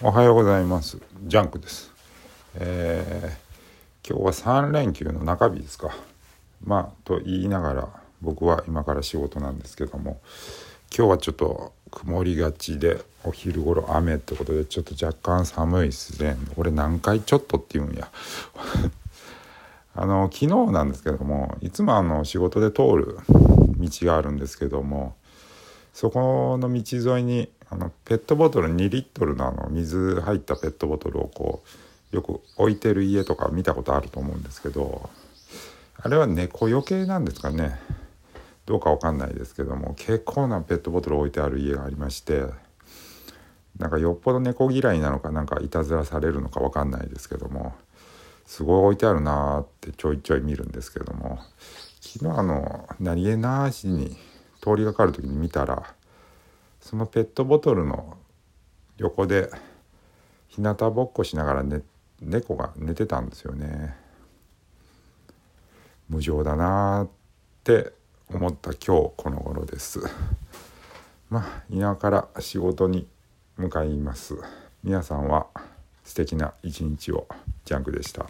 おはようございます。ジャンクです。えー、今日は3連休の中日ですか。まあと言いながら僕は今から仕事なんですけども今日はちょっと曇りがちでお昼頃雨ってことでちょっと若干寒いっすね俺何回ちょっとって言うんや。あの昨日なんですけどもいつもあの仕事で通る道があるんですけどもそこの道沿いにあのペットボトル2リットルのあの水入ったペットボトルをこうよく置いてる家とか見たことあると思うんですけどあれは猫よけなんですかね。どうかわかんないですけども結構なペットボトル置いてある家がありましてなんかよっぽど猫嫌いなのかなんかいたずらされるのかわかんないですけどもすごい置いてあるなーってちょいちょい見るんですけども昨日あの何気なしに通りがかる時に見たらそのペットボトルの横で日向ぼっこしながら、ね、猫が寝てたんですよね。無情だなって思った今日この頃です。まあ今から仕事に向かいます。皆さんは素敵な一日をジャンクでした。